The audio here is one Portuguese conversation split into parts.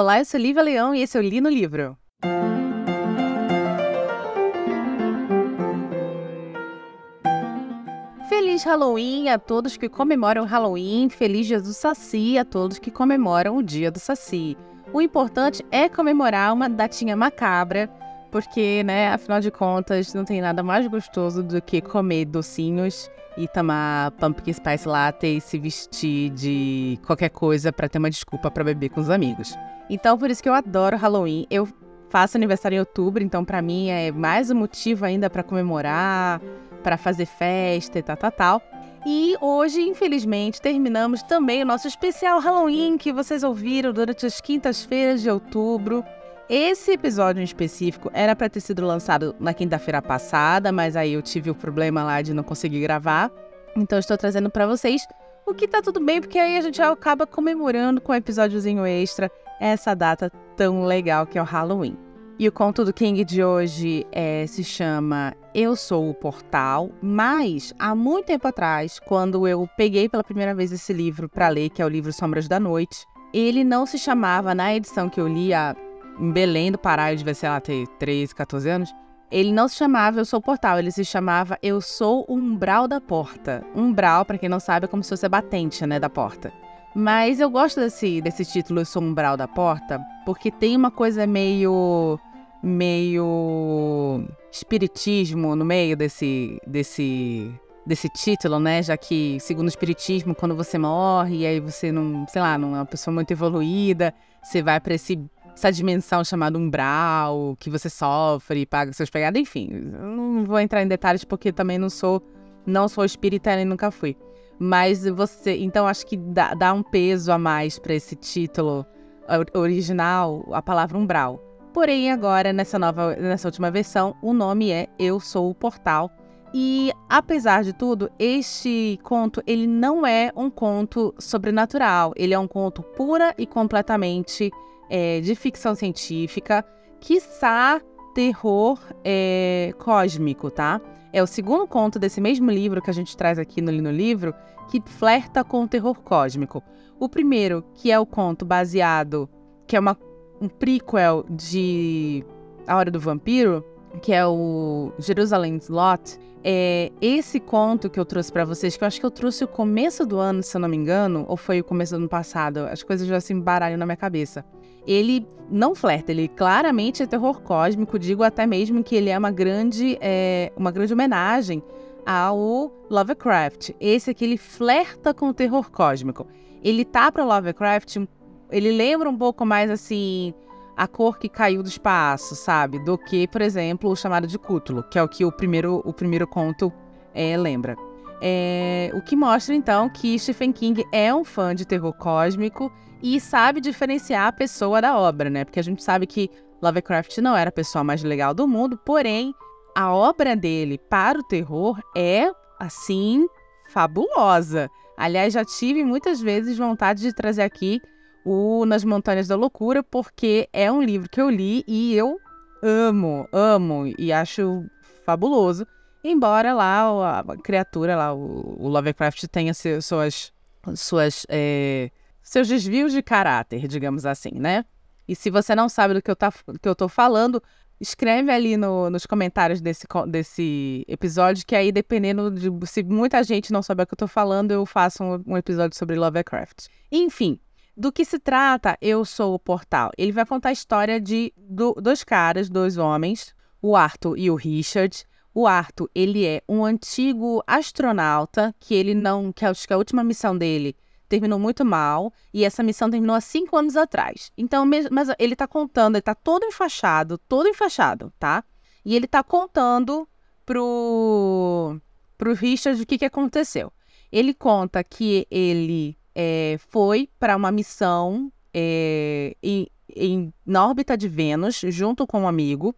Olá, eu sou Lívia Leão e esse é o Li no Livro. Feliz Halloween a todos que comemoram Halloween, feliz dia do Saci a todos que comemoram o dia do Saci. O importante é comemorar uma datinha macabra, porque, né, afinal de contas, não tem nada mais gostoso do que comer docinhos e tomar pumpkin spice latte e se vestir de qualquer coisa para ter uma desculpa para beber com os amigos. Então, por isso que eu adoro Halloween. Eu faço aniversário em outubro, então para mim é mais um motivo ainda para comemorar, para fazer festa e tal, tal, tal. E hoje, infelizmente, terminamos também o nosso especial Halloween que vocês ouviram durante as quintas-feiras de outubro. Esse episódio em específico era para ter sido lançado na quinta-feira passada, mas aí eu tive o problema lá de não conseguir gravar. Então estou trazendo para vocês o que tá tudo bem, porque aí a gente acaba comemorando com um episódiozinho extra essa data tão legal que é o Halloween. E o conto do King de hoje é, se chama Eu Sou o Portal, mas há muito tempo atrás, quando eu peguei pela primeira vez esse livro para ler, que é o livro Sombras da Noite, ele não se chamava, na edição que eu li há em Belém do Pará, eu devia, sei lá, ter 13, 14 anos, ele não se chamava Eu Sou Portal, ele se chamava Eu Sou Umbral da Porta. Umbral, para quem não sabe, é como se fosse a batente, né, da porta. Mas eu gosto desse, desse título Eu Sou Umbral da Porta, porque tem uma coisa meio meio espiritismo no meio desse desse desse título, né? Já que, segundo o espiritismo, quando você morre e aí você não, sei lá, não é uma pessoa muito evoluída, você vai para esse essa dimensão chamada umbral, que você sofre, paga seus pecados, enfim. Não vou entrar em detalhes porque também não sou não sou espírita e nunca fui. Mas você, então acho que dá, dá um peso a mais para esse título original, a palavra umbral. Porém, agora nessa nova, nessa última versão, o nome é Eu Sou o Portal. E apesar de tudo, este conto ele não é um conto sobrenatural. Ele é um conto pura e completamente é, de ficção científica, quiçá terror é, cósmico, tá? É o segundo conto desse mesmo livro que a gente traz aqui no Livro, que flerta com o terror cósmico. O primeiro, que é o conto baseado, que é uma, um prequel de A Hora do Vampiro, que é o Jerusalem's Lot, é esse conto que eu trouxe para vocês, que eu acho que eu trouxe o começo do ano, se eu não me engano, ou foi o começo do ano passado, as coisas já se embaralham na minha cabeça. Ele não flerta, ele claramente é terror cósmico, digo até mesmo que ele é uma grande, é, uma grande homenagem ao Lovecraft. Esse aqui, ele flerta com o terror cósmico. Ele tá para Lovecraft, ele lembra um pouco mais assim a cor que caiu do espaço, sabe? Do que, por exemplo, o chamado de Cthulhu, que é o que o primeiro, o primeiro conto é, lembra. É, o que mostra, então, que Stephen King é um fã de terror cósmico e sabe diferenciar a pessoa da obra, né? Porque a gente sabe que Lovecraft não era a pessoa mais legal do mundo, porém, a obra dele para o terror é, assim, fabulosa. Aliás, já tive muitas vezes vontade de trazer aqui o Nas Montanhas da Loucura, porque é um livro que eu li e eu amo, amo e acho fabuloso. Embora lá a criatura, lá, o, Lovecraft tenha suas, suas, é, seus desvios de caráter, digamos assim, né? E se você não sabe do que eu, tá, que eu tô falando, escreve ali no, nos comentários desse, desse episódio, que aí, dependendo de se muita gente não souber o que eu tô falando, eu faço um, um episódio sobre Lovecraft. Enfim, do que se trata Eu Sou o Portal? Ele vai contar a história de do, dois caras, dois homens, o Arthur e o Richard. O Arthur, ele é um antigo astronauta que ele não, que acho que a última missão dele terminou muito mal e essa missão terminou há cinco anos atrás. Então, mas ele tá contando, ele tá todo enfaixado, todo enfaixado, tá? E ele tá contando pro pro Richard o que que aconteceu. Ele conta que ele é, foi para uma missão é, em, em, na órbita de Vênus, junto com um amigo,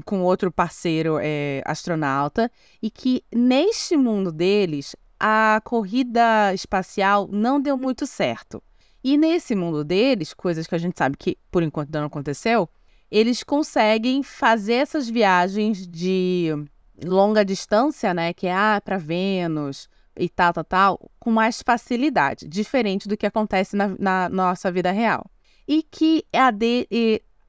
com outro parceiro é, astronauta, e que neste mundo deles a corrida espacial não deu muito certo. E nesse mundo deles, coisas que a gente sabe que por enquanto não aconteceu, eles conseguem fazer essas viagens de longa distância, né? Que é ah, para Vênus, e tal, tal, tal, com mais facilidade, diferente do que acontece na, na nossa vida real. e que a de,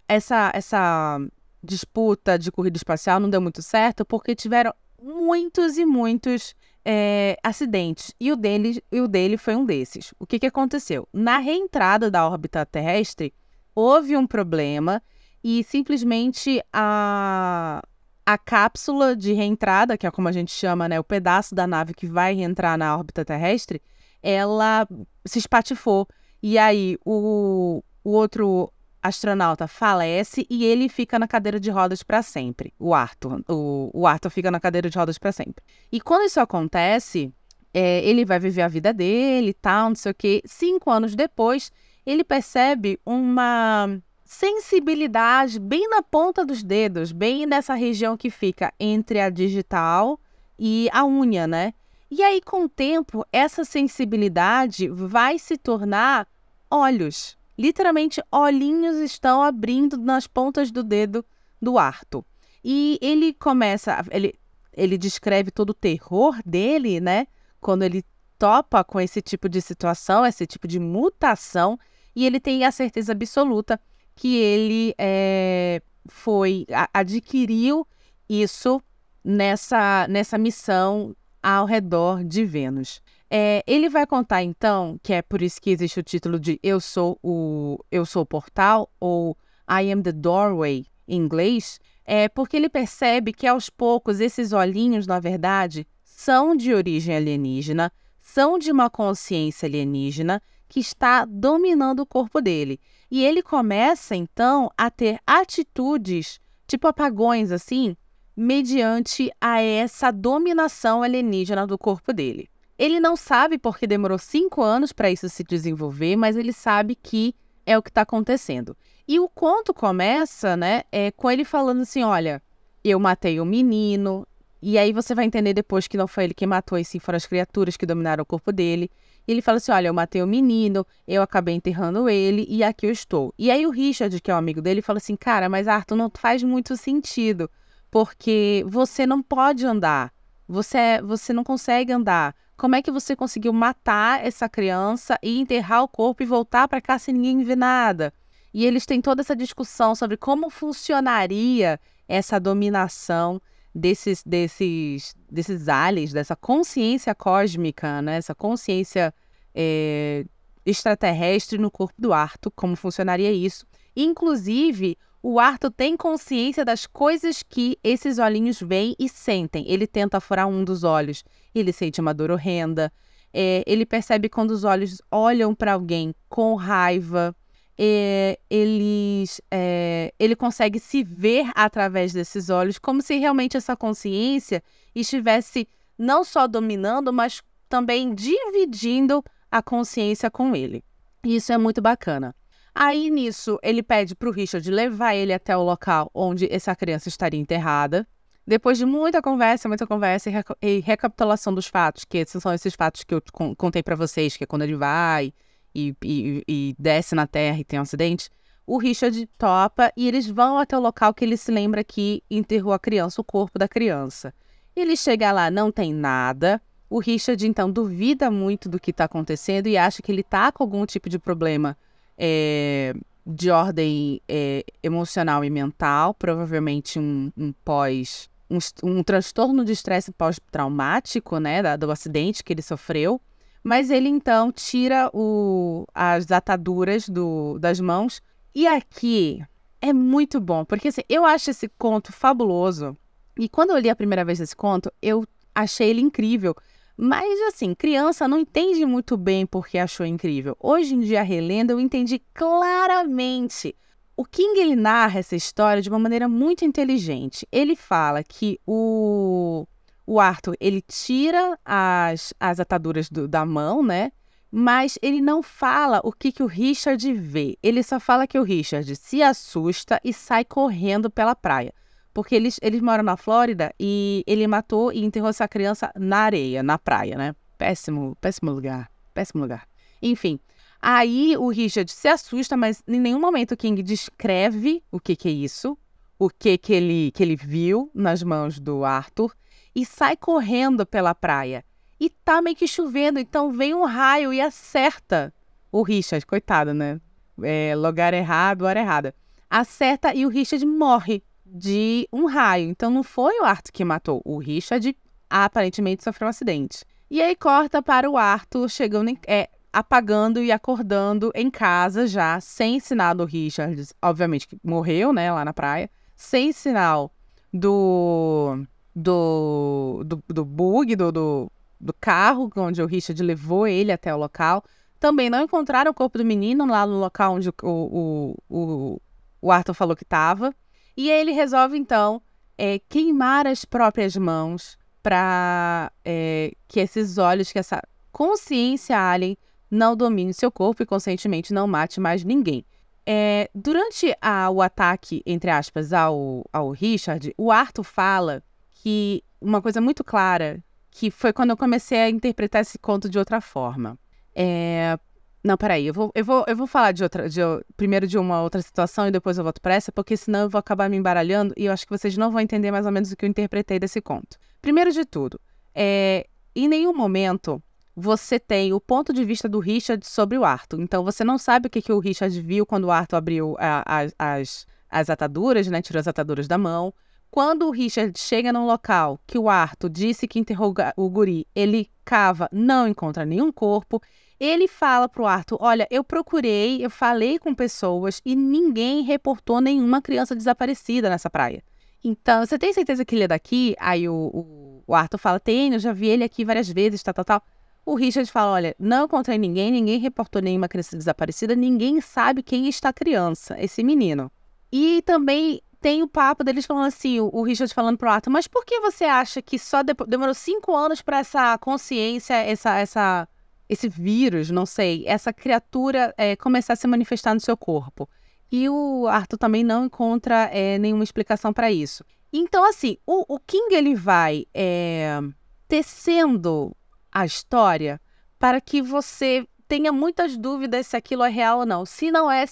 essa, essa disputa de corrida espacial não deu muito certo porque tiveram muitos e muitos é, acidentes e o, dele, e o dele foi um desses. O que, que aconteceu? Na reentrada da órbita terrestre, houve um problema e simplesmente a, a cápsula de reentrada, que é como a gente chama, né, o pedaço da nave que vai reentrar na órbita terrestre, ela se espatifou. E aí o, o outro astronauta falece e ele fica na cadeira de rodas para sempre. O Arthur. O, o Arthur fica na cadeira de rodas para sempre. E quando isso acontece, é, ele vai viver a vida dele e tal, não sei o quê. Cinco anos depois, ele percebe uma sensibilidade bem na ponta dos dedos, bem nessa região que fica entre a digital e a unha, né? E aí, com o tempo, essa sensibilidade vai se tornar olhos. Literalmente, olhinhos estão abrindo nas pontas do dedo do Arthur. E ele começa, ele, ele descreve todo o terror dele, né? Quando ele topa com esse tipo de situação, esse tipo de mutação, e ele tem a certeza absoluta que ele é, foi a, adquiriu isso nessa, nessa missão ao redor de Vênus. É, ele vai contar então, que é por isso que existe o título de Eu sou o Eu sou o portal ou I am the doorway em inglês, é porque ele percebe que aos poucos esses olhinhos, na verdade, são de origem alienígena, são de uma consciência alienígena que está dominando o corpo dele. E ele começa então a ter atitudes, tipo apagões assim, mediante a essa dominação alienígena do corpo dele. Ele não sabe porque demorou cinco anos para isso se desenvolver, mas ele sabe que é o que está acontecendo. E o conto começa, né, é, com ele falando assim: olha, eu matei o um menino. E aí você vai entender depois que não foi ele que matou, e sim foram as criaturas que dominaram o corpo dele. E ele fala assim: olha, eu matei o um menino, eu acabei enterrando ele e aqui eu estou. E aí o Richard, que é um amigo dele, fala assim: cara, mas Arthur, não faz muito sentido, porque você não pode andar. Você, é, você não consegue andar. Como é que você conseguiu matar essa criança e enterrar o corpo e voltar para cá sem ninguém ver nada? E eles têm toda essa discussão sobre como funcionaria essa dominação desses, desses, desses aliens, dessa consciência cósmica, né? essa consciência é, extraterrestre no corpo do Arthur, como funcionaria isso. Inclusive, o Arthur tem consciência das coisas que esses olhinhos veem e sentem. Ele tenta furar um dos olhos, ele sente uma dor horrenda. É, ele percebe quando os olhos olham para alguém com raiva. É, eles, é, ele consegue se ver através desses olhos, como se realmente essa consciência estivesse não só dominando, mas também dividindo a consciência com ele. E isso é muito bacana. Aí nisso, ele pede para o Richard levar ele até o local onde essa criança estaria enterrada. Depois de muita conversa, muita conversa e, reca e recapitulação dos fatos, que são esses fatos que eu contei para vocês, que é quando ele vai e, e, e, desce na terra e tem um acidente, o Richard topa e eles vão até o local que ele se lembra que enterrou a criança, o corpo da criança. Ele chega lá, não tem nada. O Richard então duvida muito do que está acontecendo e acha que ele está com algum tipo de problema é, de ordem é, emocional e mental, provavelmente um, um pós. Um, um, transtorno de estresse pós-traumático, né, do acidente que ele sofreu. Mas ele então tira o, as ataduras do, das mãos. E aqui é muito bom, porque assim, eu acho esse conto fabuloso. E quando eu li a primeira vez esse conto, eu achei ele incrível. Mas, assim, criança não entende muito bem porque achou incrível. Hoje em dia, relendo, eu entendi claramente. O King ele narra essa história de uma maneira muito inteligente. Ele fala que o, o Arthur ele tira as, as ataduras do, da mão, né? Mas ele não fala o que, que o Richard vê. Ele só fala que o Richard se assusta e sai correndo pela praia. Porque eles, eles moram na Flórida e ele matou e enterrou essa criança na areia, na praia, né? Péssimo, péssimo lugar. Péssimo lugar. Enfim. Aí o Richard se assusta, mas em nenhum momento o King descreve o que, que é isso, o que, que, ele, que ele viu nas mãos do Arthur e sai correndo pela praia. E tá meio que chovendo, então vem um raio e acerta o Richard, coitado, né? é, lugar errado, hora errada. Acerta e o Richard morre de um raio. Então não foi o Arthur que matou. O Richard aparentemente sofreu um acidente. E aí corta para o Arthur chegando em, é, apagando e acordando em casa já, sem sinal do Richard, obviamente que morreu, né, lá na praia, sem sinal do do, do, do bug, do, do, do carro onde o Richard levou ele até o local. Também não encontraram o corpo do menino lá no local onde o, o, o, o Arthur falou que estava. E aí ele resolve, então, é, queimar as próprias mãos para é, que esses olhos, que essa consciência alien não domine seu corpo e conscientemente não mate mais ninguém. É, durante a, o ataque, entre aspas, ao, ao Richard, o Arthur fala que uma coisa muito clara, que foi quando eu comecei a interpretar esse conto de outra forma. É... Não, peraí, eu vou, eu vou, eu vou falar de outra, de, primeiro de uma outra situação e depois eu volto para essa, porque senão eu vou acabar me embaralhando e eu acho que vocês não vão entender mais ou menos o que eu interpretei desse conto. Primeiro de tudo, é, em nenhum momento você tem o ponto de vista do Richard sobre o Arthur. Então você não sabe o que, que o Richard viu quando o Arthur abriu a, a, as, as ataduras, né? Tirou as ataduras da mão. Quando o Richard chega num local que o Arthur disse que interroga o guri, ele cava, não encontra nenhum corpo. Ele fala pro Arthur: Olha, eu procurei, eu falei com pessoas e ninguém reportou nenhuma criança desaparecida nessa praia. Então, você tem certeza que ele é daqui? Aí o, o, o Arthur fala: Tenho, já vi ele aqui várias vezes, tal, tal, tal. O Richard fala: Olha, não encontrei ninguém, ninguém reportou nenhuma criança desaparecida, ninguém sabe quem está a criança, esse menino. E também tem o papo deles falando assim, o, Richard falando pro Arthur, mas por que você acha que só de, demorou cinco anos para essa consciência, essa, essa, esse vírus, não sei, essa criatura é, começar a se manifestar no seu corpo? E o Arthur também não encontra é, nenhuma explicação para isso. Então, assim, o, o King ele vai é, tecendo a história para que você tenha muitas dúvidas se aquilo é real ou não. Se não é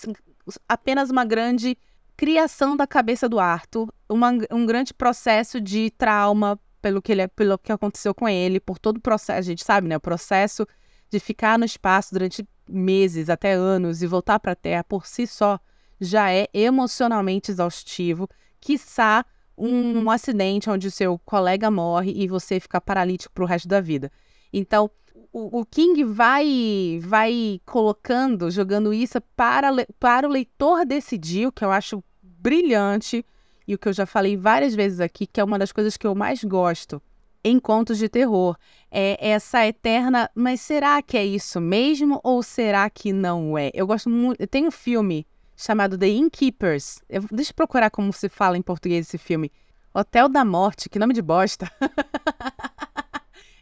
apenas uma grande criação da cabeça do Arthur, uma, um grande processo de trauma pelo que, ele, pelo que aconteceu com ele, por todo o processo, a gente sabe, né? O processo de ficar no espaço durante meses, até anos, e voltar para a Terra por si só já é emocionalmente exaustivo, quiçá um, um acidente onde o seu colega morre e você fica paralítico para o resto da vida. Então, o, o, King vai vai colocando, jogando isso para, para o leitor decidir, o que eu acho brilhante e o que eu já falei várias vezes aqui, que é uma das coisas que eu mais gosto em contos de terror, é essa eterna, mas será que é isso mesmo ou será que não é? Eu gosto muito, tem um filme chamado The Innkeepers. Eu, deixa eu procurar como se fala em português esse filme. Hotel da Morte, que nome de bosta.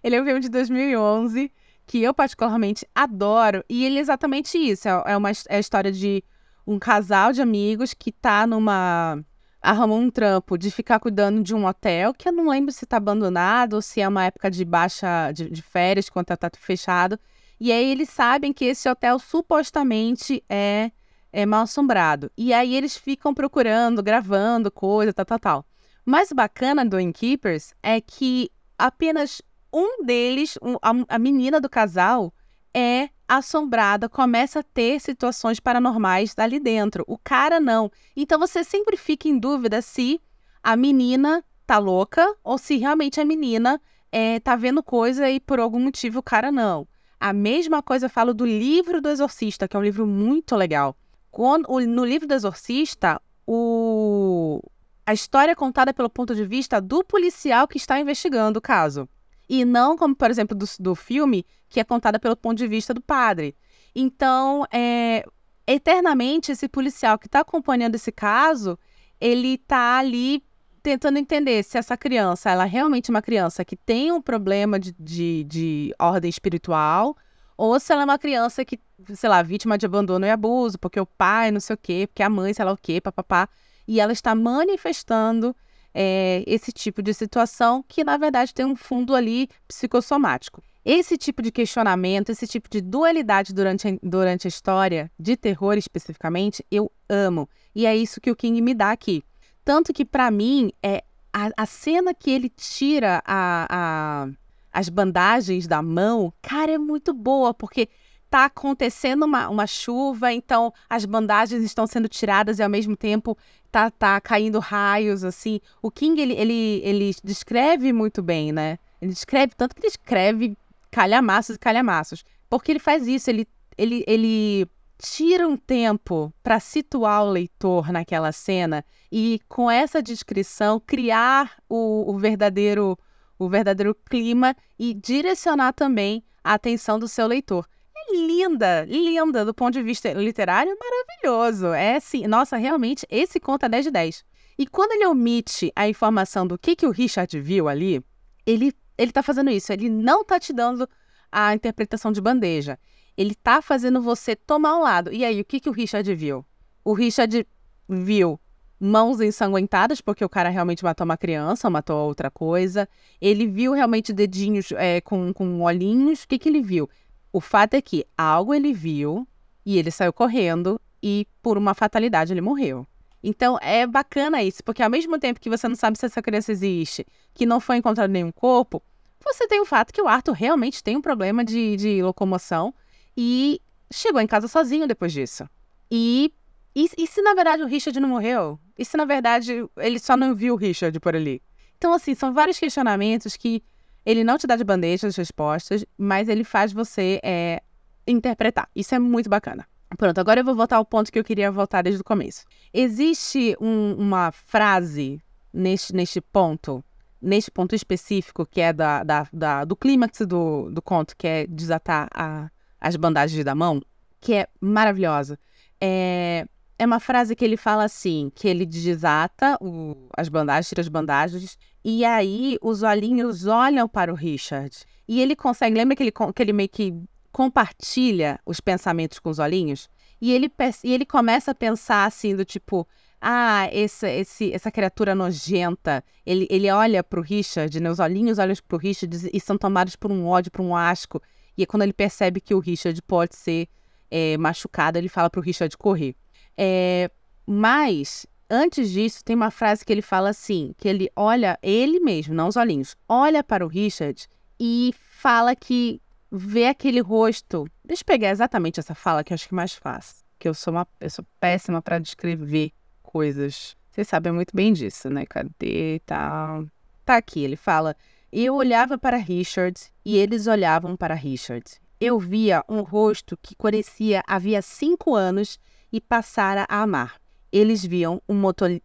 ele é um filme de 2011 que eu particularmente adoro e ele é exatamente isso. É, é uma é a história de um casal de amigos que tá numa. arrumou um trampo de ficar cuidando de um hotel, que eu não lembro se tá abandonado ou se é uma época de baixa. de, de férias, quando tá fechado. E aí eles sabem que esse hotel supostamente é, é mal assombrado. E aí eles ficam procurando, gravando coisa, tal, tal, tal. O mais bacana do Innkeepers é que apenas um deles, um, a, a menina do casal, é assombrada, começa a ter situações paranormais ali dentro. O cara não. Então você sempre fica em dúvida se a menina tá louca ou se realmente a menina é, tá vendo coisa e por algum motivo o cara não. A mesma coisa eu falo do livro do Exorcista, que é um livro muito legal. Quando, no livro do Exorcista, o, a história é contada pelo ponto de vista do policial que está investigando o caso e não como, por exemplo, do, do filme, que é contada pelo ponto de vista do padre. Então, é, eternamente, esse policial que está acompanhando esse caso, ele está ali tentando entender se essa criança, ela é realmente uma criança que tem um problema de, de, de ordem espiritual, ou se ela é uma criança que, sei lá, vítima de abandono e abuso, porque o pai não sei o quê, porque a mãe sei lá o quê, papapá, e ela está manifestando é, esse tipo de situação que, na verdade, tem um fundo ali psicossomático. Esse tipo de questionamento, esse tipo de dualidade durante a, durante a história, de terror especificamente, eu amo. E é isso que o King me dá aqui. Tanto que, para mim, é a, a, cena que ele tira a, a, as bandagens da mão, cara, é muito boa, porque tá acontecendo uma, uma chuva, então as bandagens estão sendo tiradas e ao mesmo tempo tá, tá caindo raios, assim. O King, ele, ele, ele descreve muito bem, né? Ele descreve, tanto que ele escreve calhamaços e calhamaços. Porque ele faz isso, ele, ele, ele tira um tempo para situar o leitor naquela cena e, com essa descrição, criar o, o verdadeiro o verdadeiro clima e direcionar também a atenção do seu leitor linda, linda do ponto de vista literário, maravilhoso. É sim, nossa, realmente, esse conta é 10 de 10. E quando ele omite a informação do que, que o Richard viu ali, ele, ele tá fazendo isso, ele não tá te dando a interpretação de bandeja. Ele tá fazendo você tomar um lado. E aí, o que, que o Richard viu? O Richard viu mãos ensanguentadas, porque o cara realmente matou uma criança, matou outra coisa. Ele viu realmente dedinhos é, com, com olhinhos. O que, que ele viu? O fato é que algo ele viu e ele saiu correndo e por uma fatalidade ele morreu. Então é bacana isso, porque ao mesmo tempo que você não sabe se essa criança existe, que não foi encontrado nenhum corpo, você tem o fato que o Arthur realmente tem um problema de, de locomoção e chegou em casa sozinho depois disso. E, e, e se na verdade o Richard não morreu? E se na verdade ele só não viu o Richard por ali? Então, assim, são vários questionamentos que ele não te dá de bandeja as respostas, mas ele faz você é, interpretar. Isso é muito bacana. Pronto, agora eu vou voltar ao ponto que eu queria voltar desde o começo. Existe um, uma frase neste, neste ponto, neste ponto específico, que é da, da, da do clímax do, do conto, que é desatar a, as bandagens da mão, que é maravilhosa. É, é uma frase que ele fala assim, que ele desata o, as bandagens, tira as bandagens, e aí os olhinhos olham para o Richard. E ele consegue, lembra que ele, que ele meio que compartilha os pensamentos com os olhinhos? E ele, e ele começa a pensar assim, do tipo, ah, esse, esse, essa criatura nojenta. Ele, ele olha para o Richard, né? Os olhinhos olham para o Richard e são tomados por um ódio, por um asco. E é quando ele percebe que o Richard pode ser é, machucado, ele fala para o Richard correr. É, mas, antes disso, tem uma frase que ele fala assim: que ele olha, ele mesmo, não os olhinhos, olha para o Richard e fala que vê aquele rosto. Deixa eu pegar exatamente essa fala que eu acho que é mais fácil. Que eu sou uma eu sou péssima para descrever coisas. Vocês sabem muito bem disso, né? Cadê? Tá. Tá aqui. Ele fala: Eu olhava para Richard e eles olhavam para Richard. Eu via um rosto que parecia havia cinco anos e passara a amar. Eles viam um,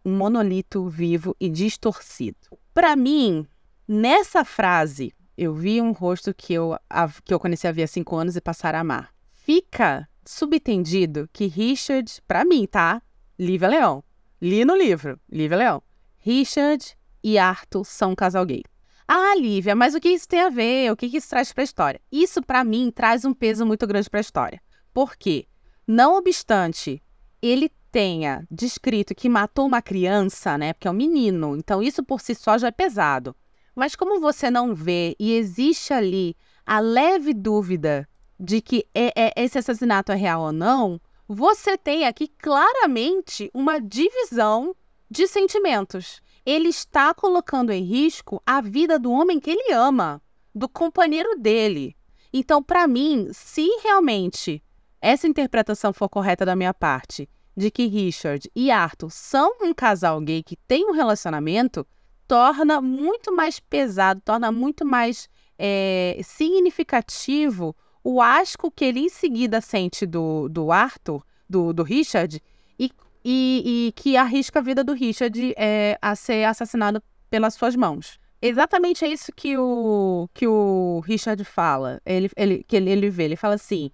um monolito vivo e distorcido. Para mim, nessa frase, eu vi um rosto que eu, que eu conheci havia cinco anos e passara a amar. Fica subentendido que Richard, para mim, tá? Lívia Leão. Li no livro, Lívia Leão. Richard e Arthur são um casal gay. Ah, Lívia, mas o que isso tem a ver? O que isso traz para a história? Isso, para mim, traz um peso muito grande para a história. Por quê? Não obstante ele tenha descrito que matou uma criança, né? Porque é um menino, então isso por si só já é pesado. Mas como você não vê e existe ali a leve dúvida de que é, é, esse assassinato é real ou não, você tem aqui claramente uma divisão de sentimentos. Ele está colocando em risco a vida do homem que ele ama, do companheiro dele. Então, para mim, se realmente essa interpretação for correta da minha parte, de que Richard e Arthur são um casal gay que tem um relacionamento, torna muito mais pesado, torna muito mais é, significativo o asco que ele em seguida sente do, do Arthur, do, do Richard, e, e, e, que arrisca a vida do Richard é, a ser assassinado pelas suas mãos. Exatamente é isso que o, que o Richard fala, ele, ele, que ele, ele vê. Ele fala assim: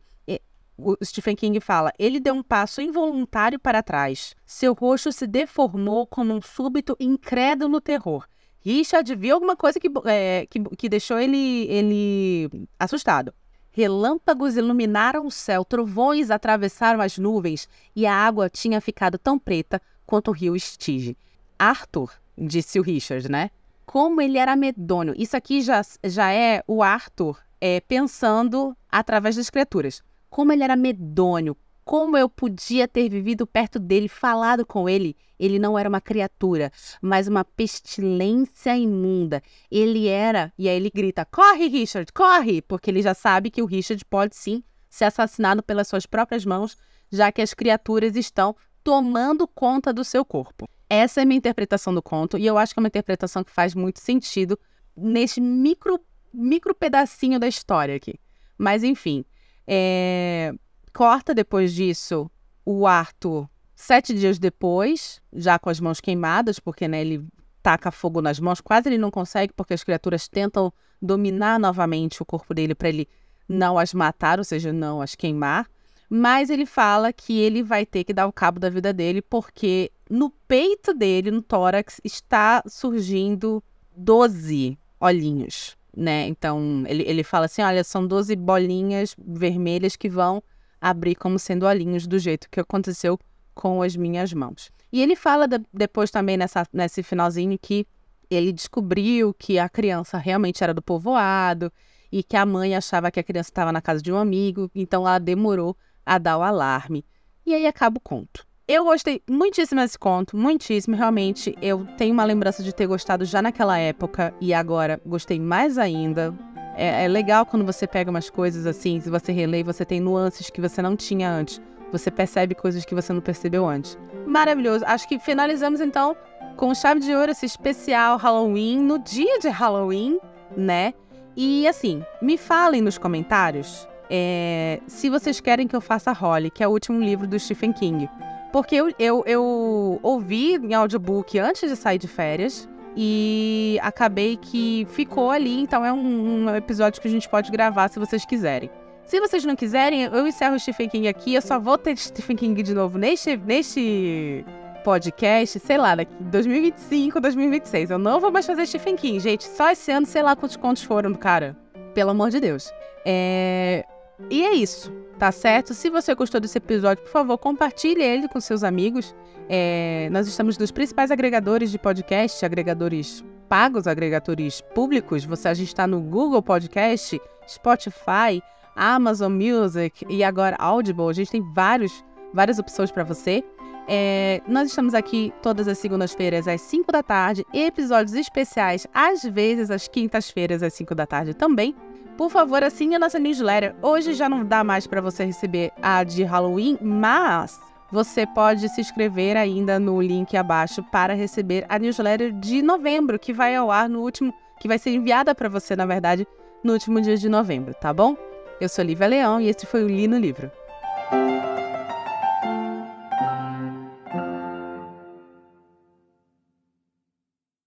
o Stephen King fala, ele deu um passo involuntário para trás. Seu rosto se deformou como um súbito incrédulo terror. Richard viu alguma coisa que, é, que, que deixou ele, ele assustado. Relâmpagos iluminaram o céu, trovões atravessaram as nuvens e a água tinha ficado tão preta quanto o rio Stige. Arthur, disse o Richard, né? Como ele era medonho. Isso aqui já, já é o Arthur é, pensando através das criaturas como ele era medonho, como eu podia ter vivido perto dele, falado com ele. Ele não era uma criatura, mas uma pestilência imunda. Ele era, e aí ele grita: corre, Richard, corre! Porque ele já sabe que o Richard pode sim ser assassinado pelas suas próprias mãos, já que as criaturas estão tomando conta do seu corpo. Essa é a minha interpretação do conto, e eu acho que é uma interpretação que faz muito sentido nesse micro, micro pedacinho da história aqui. Mas, enfim, é... corta depois disso o Arthur sete dias depois, já com as mãos queimadas, porque né, ele taca fogo nas mãos, quase ele não consegue, porque as criaturas tentam dominar novamente o corpo dele para ele não as matar, ou seja, não as queimar. Mas ele fala que ele vai ter que dar o cabo da vida dele, porque no peito dele, no tórax, está surgindo 12 olhinhos, né? Então, ele, ele fala assim, olha, são 12 bolinhas vermelhas que vão abrir como sendo olhinhos, do jeito que aconteceu com as minhas mãos. E ele fala de, depois também nessa, nesse finalzinho que ele descobriu que a criança realmente era do povoado e que a mãe achava que a criança estava na casa de um amigo, então ela demorou a dar o alarme. E aí acaba o conto. Eu gostei muitíssimo desse conto, muitíssimo, realmente. Eu tenho uma lembrança de ter gostado já naquela época e agora gostei mais ainda. É, é legal quando você pega umas coisas assim, se você relê, você tem nuances que você não tinha antes. Você percebe coisas que você não percebeu antes. Maravilhoso. Acho que finalizamos então com chave de ouro esse especial Halloween no dia de Halloween, né? E assim, me falem nos comentários é, se vocês querem que eu faça Holly, que é o último livro do Stephen King. Porque eu, eu, eu ouvi em audiobook antes de sair de férias e acabei que ficou ali, então é um, um episódio que a gente pode gravar se vocês quiserem. Se vocês não quiserem, eu encerro o Stephen King aqui. Eu só vou ter Stephen King de novo neste, neste podcast, sei lá, daqui 2025, 2026. Eu não vou mais fazer Stephen King, gente. Só esse ano, sei lá quantos contos foram do cara. Pelo amor de Deus. É... E é isso, tá certo? Se você gostou desse episódio, por favor, compartilhe ele com seus amigos. É... Nós estamos nos principais agregadores de podcast, agregadores pagos, agregadores públicos. Você, a gente está no Google Podcast, Spotify, Amazon Music e agora Audible. A gente tem vários, várias opções para você. É, nós estamos aqui todas as segundas-feiras às 5 da tarde, episódios especiais, às vezes às quintas-feiras às 5 da tarde também. Por favor, assine a nossa newsletter. Hoje já não dá mais para você receber a de Halloween, mas você pode se inscrever ainda no link abaixo para receber a newsletter de novembro, que vai ao ar no último, que vai ser enviada para você, na verdade, no último dia de novembro, tá bom? Eu sou Lívia Leão e esse foi o Li no Livro.